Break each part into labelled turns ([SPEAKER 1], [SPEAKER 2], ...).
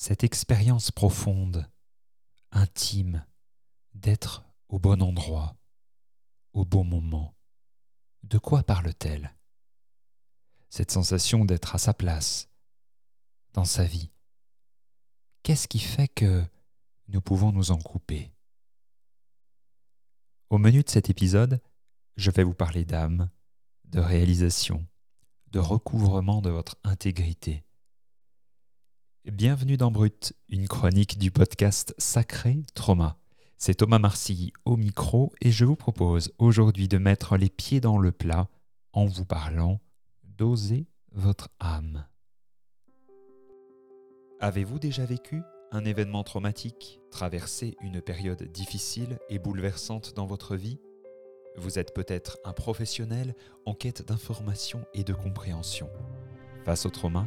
[SPEAKER 1] cette expérience profonde, intime, d'être au bon endroit, au bon moment, de quoi parle-t-elle? Cette sensation d'être à sa place, dans sa vie. Qu'est-ce qui fait que nous pouvons nous en couper? Au menu de cet épisode, je vais vous parler d'âme, de réalisation, de recouvrement de votre intégrité. Bienvenue dans Brut, une chronique du podcast Sacré Trauma. C'est Thomas Marcy au micro et je vous propose aujourd'hui de mettre les pieds dans le plat en vous parlant d'oser votre âme. Avez-vous déjà vécu un événement traumatique, traversé une période difficile et bouleversante dans votre vie? Vous êtes peut-être un professionnel en quête d'information et de compréhension. Face au trauma,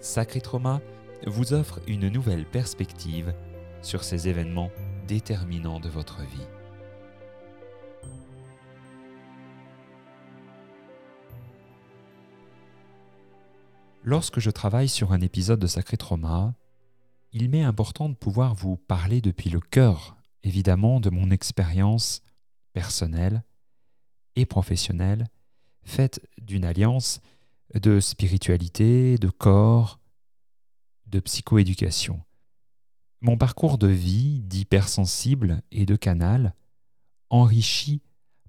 [SPEAKER 1] Sacré Trauma vous offre une nouvelle perspective sur ces événements déterminants de votre vie. Lorsque je travaille sur un épisode de Sacré Trauma, il m'est important de pouvoir vous parler depuis le cœur, évidemment, de mon expérience personnelle et professionnelle, faite d'une alliance de spiritualité, de corps, de psychoéducation. Mon parcours de vie d'hypersensible et de canal, enrichi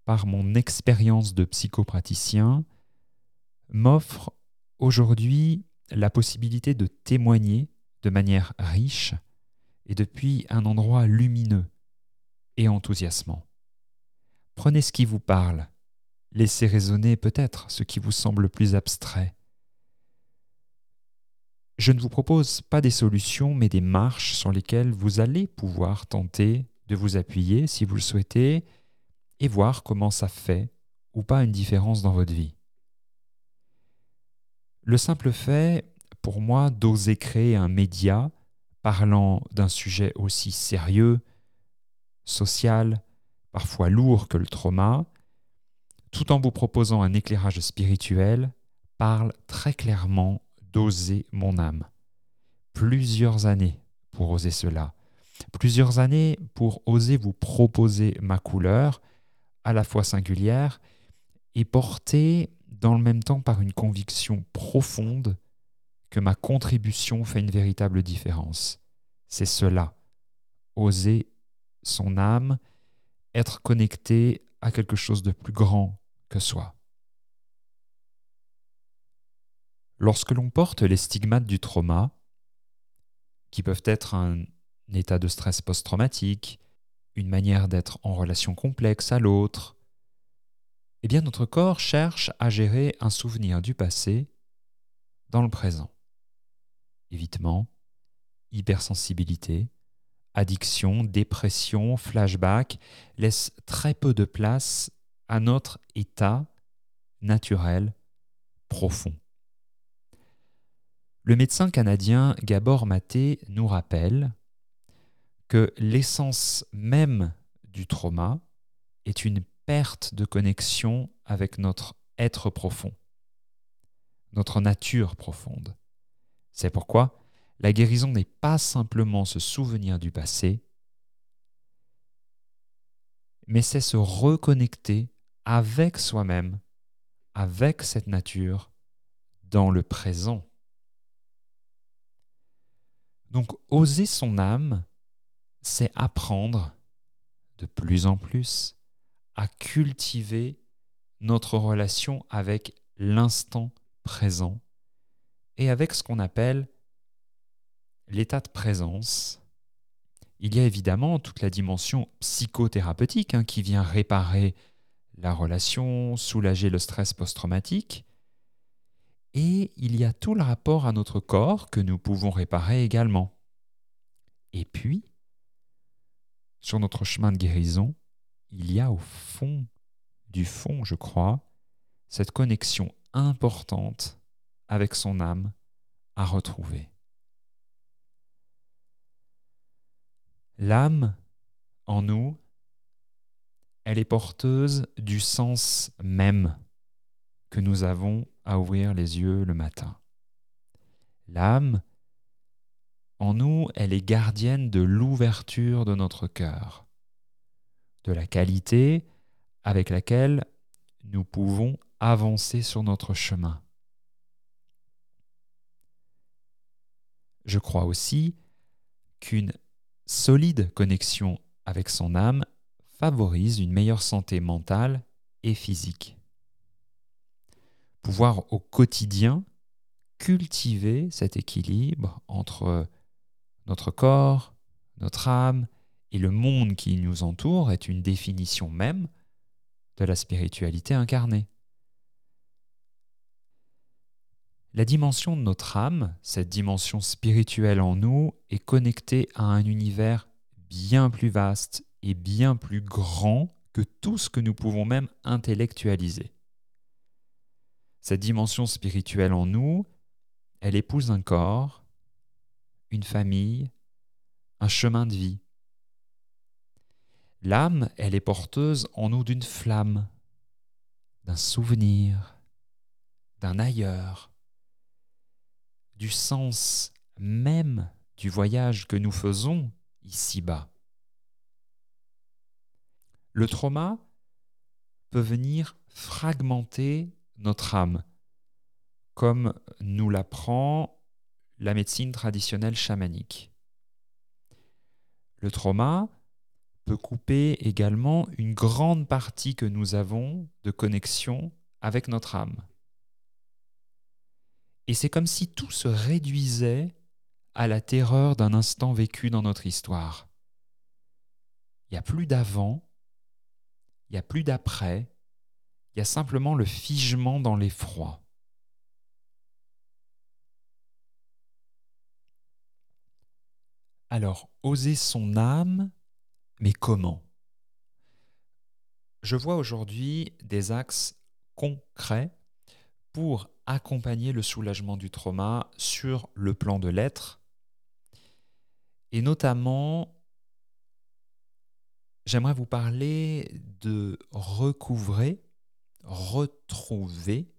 [SPEAKER 1] par mon expérience de psychopraticien, m'offre aujourd'hui la possibilité de témoigner de manière riche et depuis un endroit lumineux et enthousiasmant. Prenez ce qui vous parle, laissez résonner peut-être ce qui vous semble plus abstrait. Je ne vous propose pas des solutions, mais des marches sur lesquelles vous allez pouvoir tenter de vous appuyer si vous le souhaitez et voir comment ça fait ou pas une différence dans votre vie. Le simple fait pour moi d'oser créer un média parlant d'un sujet aussi sérieux, social, parfois lourd que le trauma, tout en vous proposant un éclairage spirituel, parle très clairement d'oser mon âme. Plusieurs années pour oser cela. Plusieurs années pour oser vous proposer ma couleur, à la fois singulière, et portée dans le même temps par une conviction profonde que ma contribution fait une véritable différence. C'est cela, oser son âme, être connecté à quelque chose de plus grand que soi. Lorsque l'on porte les stigmates du trauma, qui peuvent être un état de stress post-traumatique, une manière d'être en relation complexe à l'autre, eh bien notre corps cherche à gérer un souvenir du passé dans le présent évitement, hypersensibilité, addiction, dépression, flashback laissent très peu de place à notre état naturel profond. Le médecin canadien Gabor Maté nous rappelle que l'essence même du trauma est une perte de connexion avec notre être profond, notre nature profonde. C'est pourquoi la guérison n'est pas simplement se souvenir du passé, mais c'est se reconnecter avec soi-même, avec cette nature, dans le présent. Donc oser son âme, c'est apprendre de plus en plus à cultiver notre relation avec l'instant présent et avec ce qu'on appelle l'état de présence. Il y a évidemment toute la dimension psychothérapeutique hein, qui vient réparer la relation, soulager le stress post-traumatique. Et il y a tout le rapport à notre corps que nous pouvons réparer également. Et puis, sur notre chemin de guérison, il y a au fond du fond, je crois, cette connexion importante avec son âme à retrouver. L'âme, en nous, elle est porteuse du sens même que nous avons à ouvrir les yeux le matin. L'âme, en nous, elle est gardienne de l'ouverture de notre cœur, de la qualité avec laquelle nous pouvons avancer sur notre chemin. Je crois aussi qu'une solide connexion avec son âme favorise une meilleure santé mentale et physique. Pouvoir au quotidien cultiver cet équilibre entre notre corps, notre âme et le monde qui nous entoure est une définition même de la spiritualité incarnée. La dimension de notre âme, cette dimension spirituelle en nous, est connectée à un univers bien plus vaste et bien plus grand que tout ce que nous pouvons même intellectualiser. Cette dimension spirituelle en nous, elle épouse un corps, une famille, un chemin de vie. L'âme, elle est porteuse en nous d'une flamme, d'un souvenir, d'un ailleurs, du sens même du voyage que nous faisons ici-bas. Le trauma peut venir fragmenter notre âme, comme nous l'apprend la médecine traditionnelle chamanique. Le trauma peut couper également une grande partie que nous avons de connexion avec notre âme. Et c'est comme si tout se réduisait à la terreur d'un instant vécu dans notre histoire. Il n'y a plus d'avant, il n'y a plus d'après, il y a simplement le figement dans l'effroi. Alors, oser son âme, mais comment? Je vois aujourd'hui des axes concrets pour accompagner le soulagement du trauma sur le plan de l'être, et notamment, j'aimerais vous parler de recouvrer, retrouver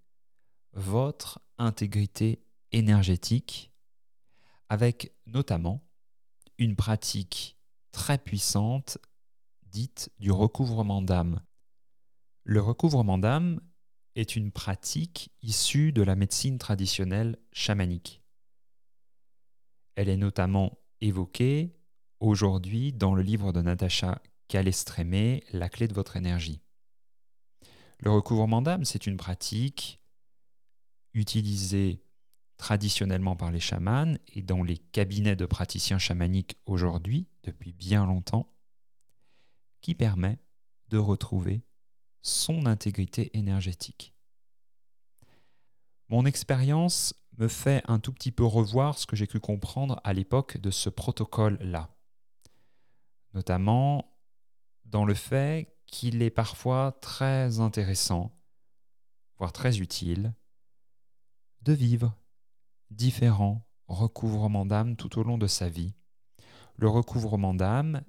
[SPEAKER 1] votre intégrité énergétique avec notamment une pratique très puissante dite du recouvrement d'âme. Le recouvrement d'âme est une pratique issue de la médecine traditionnelle chamanique. Elle est notamment évoquée aujourd'hui dans le livre de Natacha Calestrémé, La clé de votre énergie. Le recouvrement d'âme, c'est une pratique utilisée traditionnellement par les chamans et dans les cabinets de praticiens chamaniques aujourd'hui, depuis bien longtemps, qui permet de retrouver son intégrité énergétique. Mon expérience me fait un tout petit peu revoir ce que j'ai pu comprendre à l'époque de ce protocole-là, notamment dans le fait qu'il est parfois très intéressant, voire très utile, de vivre différents recouvrements d'âme tout au long de sa vie. Le recouvrement d'âme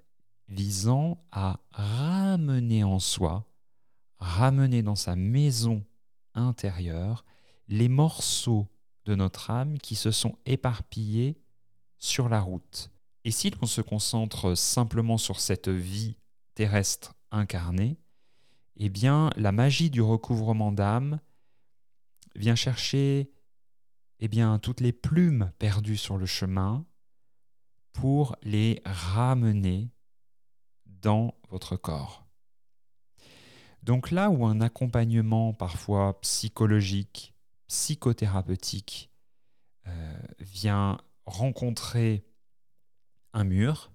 [SPEAKER 1] visant à ramener en soi, ramener dans sa maison intérieure les morceaux de notre âme qui se sont éparpillés sur la route. Et si l'on se concentre simplement sur cette vie terrestre incarnée, eh bien la magie du recouvrement d'âme vient chercher eh bien, toutes les plumes perdues sur le chemin pour les ramener dans votre corps. Donc là où un accompagnement parfois psychologique, psychothérapeutique euh, vient rencontrer un mur,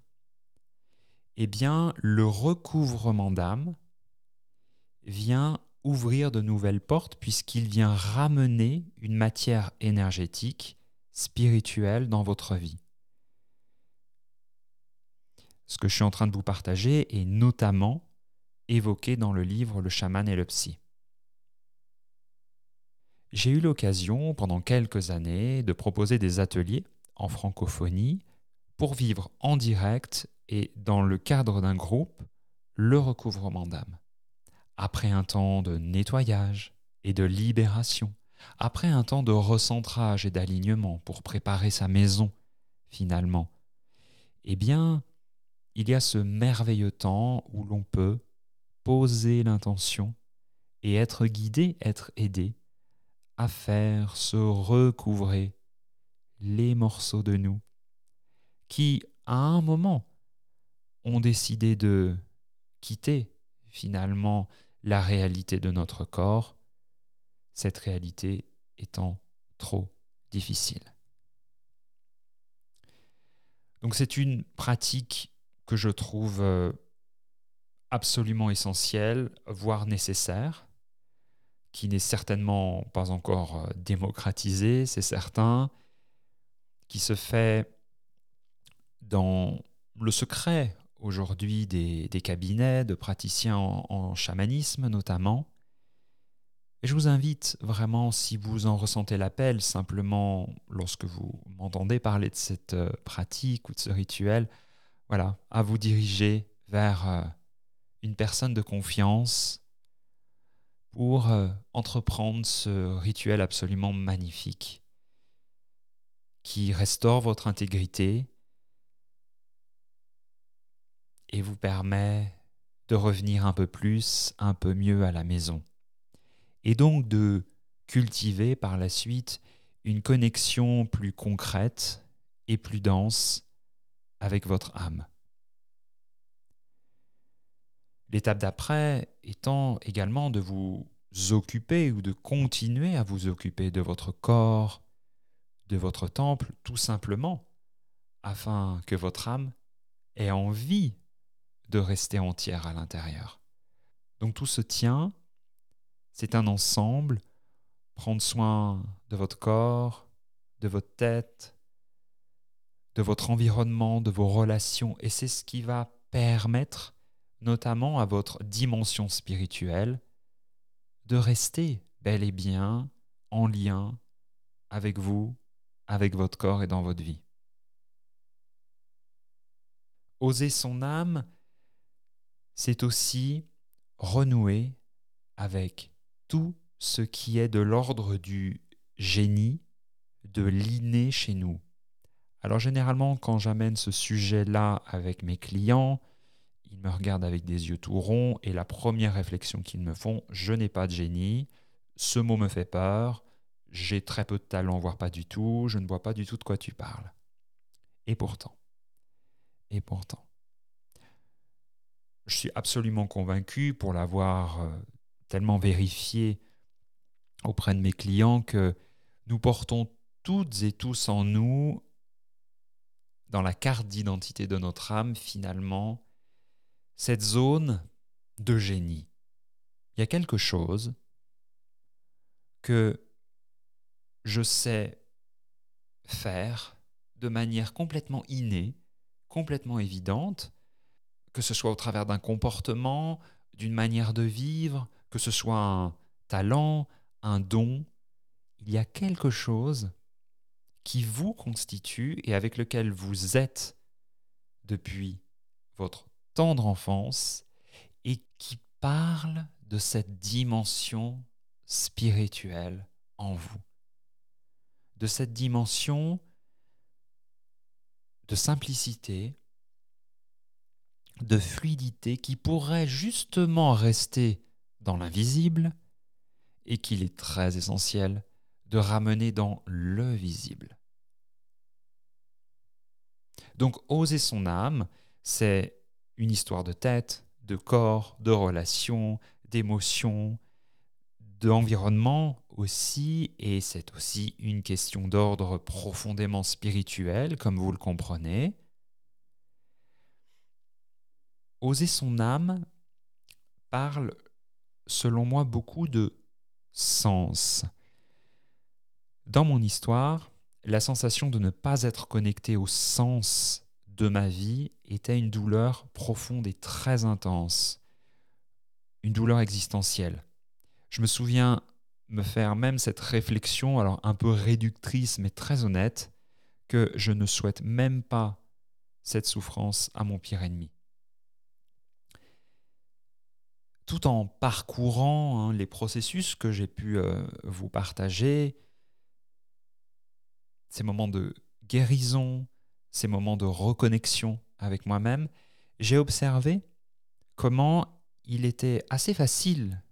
[SPEAKER 1] eh bien le recouvrement d'âme vient ouvrir de nouvelles portes puisqu'il vient ramener une matière énergétique, spirituelle dans votre vie. ce que je suis en train de vous partager est notamment évoqué dans le livre Le chaman et le psy. J'ai eu l'occasion pendant quelques années de proposer des ateliers en francophonie pour vivre en direct et dans le cadre d'un groupe le recouvrement d'âme. Après un temps de nettoyage et de libération, après un temps de recentrage et d'alignement pour préparer sa maison, finalement, eh bien, il y a ce merveilleux temps où l'on peut poser l'intention et être guidé, être aidé à faire se recouvrer les morceaux de nous qui, à un moment, ont décidé de quitter finalement la réalité de notre corps, cette réalité étant trop difficile. Donc c'est une pratique que je trouve euh, absolument essentielle, voire nécessaire, qui n'est certainement pas encore euh, démocratisée, c'est certain, qui se fait dans le secret aujourd'hui des, cabinets de praticiens en, chamanisme notamment. Et je vous invite vraiment, si vous en ressentez l'appel, simplement lorsque vous m'entendez parler de cette euh, pratique ou de ce rituel, voilà, à vous diriger vers euh, une personne de confiance pour euh, entreprendre ce rituel absolument magnifique qui restaure votre intégrité, et vous permet de revenir un peu plus, un peu mieux à la maison. Et donc de cultiver par la suite une connexion plus concrète et plus dense avec votre âme. L'étape d'après étant également de vous occuper ou de continuer à vous occuper de votre corps, de votre temple, tout simplement, afin que votre âme ait envie de rester entière à l'intérieur. Donc tout se tient, c'est un ensemble, prendre soin de votre corps, de votre tête, de votre environnement, de vos relations, et c'est ce qui va permettre, notamment à votre dimension spirituelle, de rester bel et bien en lien avec vous, avec votre corps et dans votre vie. Oser son âme, c'est aussi renouer avec tout ce qui est de l'ordre du génie, de l'inné chez nous. Alors généralement, quand j'amène ce sujet-là avec mes clients, ils me regardent avec des yeux tout ronds et la première réflexion qu'ils me font, je n'ai pas de génie, ce mot me fait peur, j'ai très peu de talent, voire pas du tout, je ne vois pas du tout de quoi tu parles. Et pourtant, et pourtant, je suis absolument convaincu, pour l'avoir euh, tellement vérifié auprès de mes clients, que nous portons toutes et tous en nous, dans la carte d'identité de notre âme, finalement, cette zone de génie. Il y a quelque chose que je sais faire de manière complètement innée, complètement évidente, que ce soit au travers d'un comportement, d'une manière de vivre, que ce soit un talent, un don, il y a quelque chose qui vous constitue et avec lequel vous êtes depuis votre tendre enfance et qui parle de cette dimension spirituelle en vous, de cette dimension de simplicité, de fluidité qui pourrait justement rester dans l'invisible et qu'il est très essentiel de ramener dans le visible. Donc oser son âme, c'est une histoire de tête, de corps, de relations, d'émotions, d'environnement aussi, et c'est aussi une question d'ordre profondément spirituel, comme vous le comprenez. Oser son âme parle, selon moi, beaucoup de sens. Dans mon histoire, la sensation de ne pas être connecté au sens de ma vie était une douleur profonde et très intense, une douleur existentielle. Je me souviens me faire même cette réflexion, alors un peu réductrice mais très honnête, que je ne souhaite même pas cette souffrance à mon pire ennemi. Tout en parcourant hein, les processus que j'ai pu euh, vous partager, ces moments de guérison, ces moments de reconnexion avec moi-même, j'ai observé comment il était assez facile,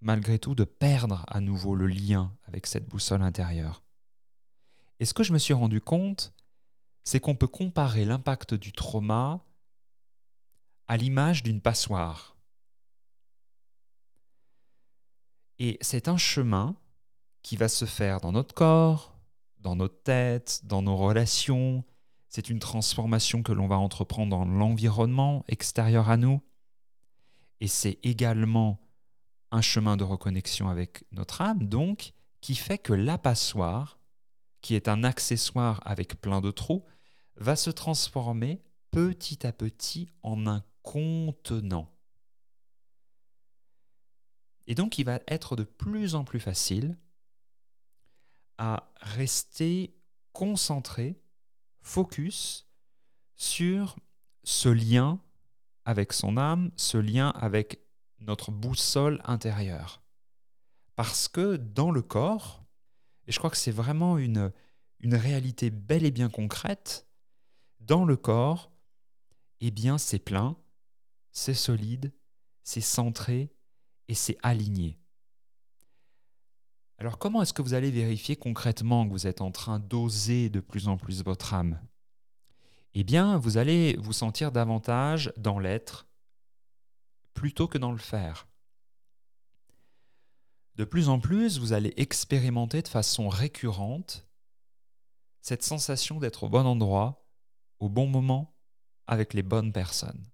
[SPEAKER 1] malgré tout, de perdre à nouveau le lien avec cette boussole intérieure. Et ce que je me suis rendu compte, c'est qu'on peut comparer l'impact du trauma à l'image d'une passoire. Et c'est un chemin qui va se faire dans notre corps, dans notre tête, dans nos relations. C'est une transformation que l'on va entreprendre dans l'environnement extérieur à nous. Et c'est également un chemin de reconnexion avec notre âme, donc, qui fait que la passoire qui est un accessoire avec plein de trous, va se transformer petit à petit en un contenant. Et donc il va être de plus en plus facile à rester concentré, focus sur ce lien avec son âme, ce lien avec notre boussole intérieure. Parce que dans le corps, et je crois que c'est vraiment une, réalité belle et bien concrète. Dans le corps, eh bien, c'est plein, c'est solide, c'est centré et c'est aligné. Alors comment est-ce que vous allez vérifier concrètement que vous êtes en train d'oser de plus en plus votre âme? Eh bien, vous allez vous sentir davantage dans l'être plutôt que dans le faire. De plus en plus, vous allez expérimenter de façon récurrente cette sensation d'être au bon endroit, au bon moment, avec les bonnes personnes.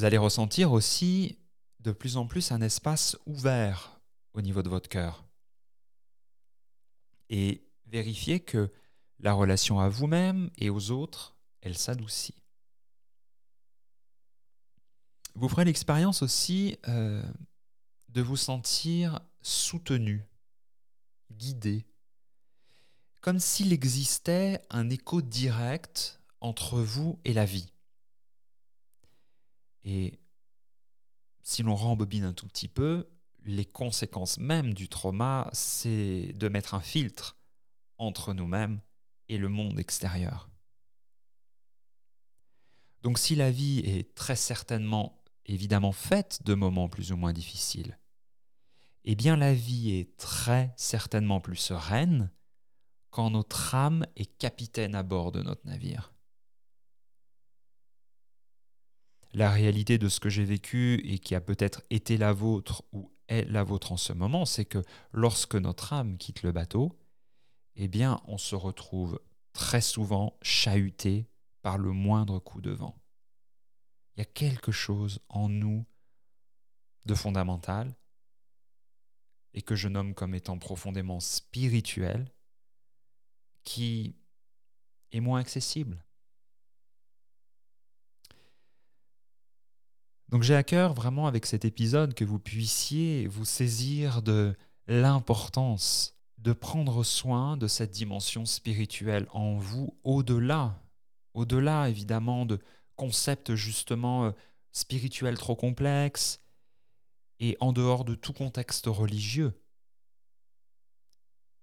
[SPEAKER 1] Vous allez ressentir aussi de plus en plus un espace ouvert au niveau de votre cœur. Et vérifier que la relation à vous-même et aux autres, elle s'adoucit. Vous ferez l'expérience aussi euh, de vous sentir soutenu, guidé, comme s'il existait un écho direct entre vous et la vie. Et si l'on rembobine un tout petit peu, les conséquences même du trauma, c'est de mettre un filtre entre nous-mêmes et le monde extérieur. Donc si la vie est très certainement évidemment faite de moments plus ou moins difficiles, eh bien la vie est très certainement plus sereine quand notre âme est capitaine à bord de notre navire. La réalité de ce que j'ai vécu et qui a peut-être été la vôtre ou est la vôtre en ce moment, c'est que lorsque notre âme quitte le bateau, eh bien on se retrouve très souvent chahuté par le moindre coup de vent il y a quelque chose en nous de fondamental et que je nomme comme étant profondément spirituel qui est moins accessible. Donc j'ai à cœur vraiment avec cet épisode que vous puissiez vous saisir de l'importance de prendre soin de cette dimension spirituelle en vous au-delà, au-delà évidemment de, concept justement euh, spirituel trop complexe et en dehors de tout contexte religieux.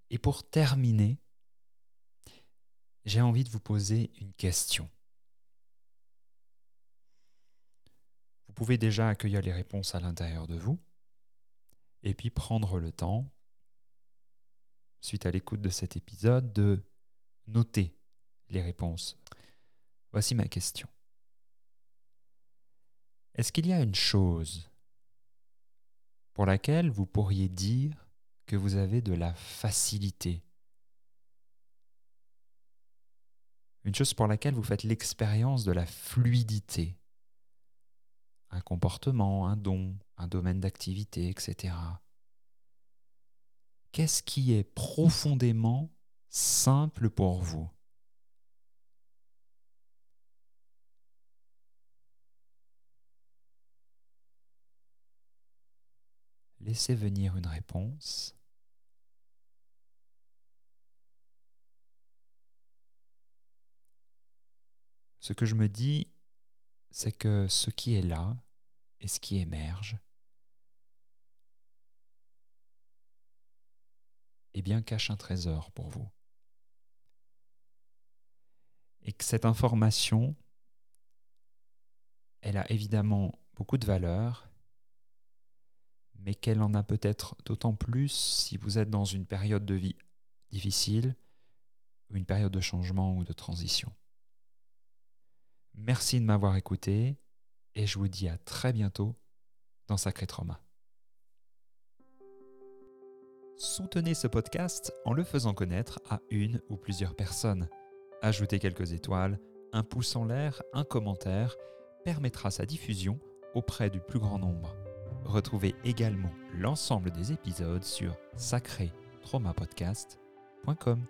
[SPEAKER 1] Et pour terminer, j'ai envie de vous poser une question. Pouvez déjà accueillir les réponses à l'intérieur de vous et puis prendre le temps, suite à l'écoute de cet épisode, de noter les réponses. Voici ma question. Est-ce qu'il y a une chose pour laquelle vous pourriez dire que vous avez de la facilité? Une chose pour laquelle vous faites l'expérience de la fluidité? un comportement, un don, un domaine d'activité, etc. Qu'est-ce qui est profondément simple pour vous? Laissez venir une réponse. Ce que je me dis, c'est que ce qui est là et ce qui émerge, eh bien cache un trésor pour vous. Et que cette information, elle a évidemment beaucoup de valeur, mais qu'elle en a peut-être d'autant plus si vous êtes dans une période de vie difficile, ou une période de changement ou de transition. Merci de m'avoir écouté et je vous dis à très bientôt dans Sacré Trauma. Soutenez ce podcast en le faisant connaître à une ou plusieurs personnes. Ajoutez quelques étoiles, un pouce en l'air, un commentaire permettra sa diffusion auprès du plus grand nombre. Retrouvez également l'ensemble des épisodes sur sacré-traumapodcast.com.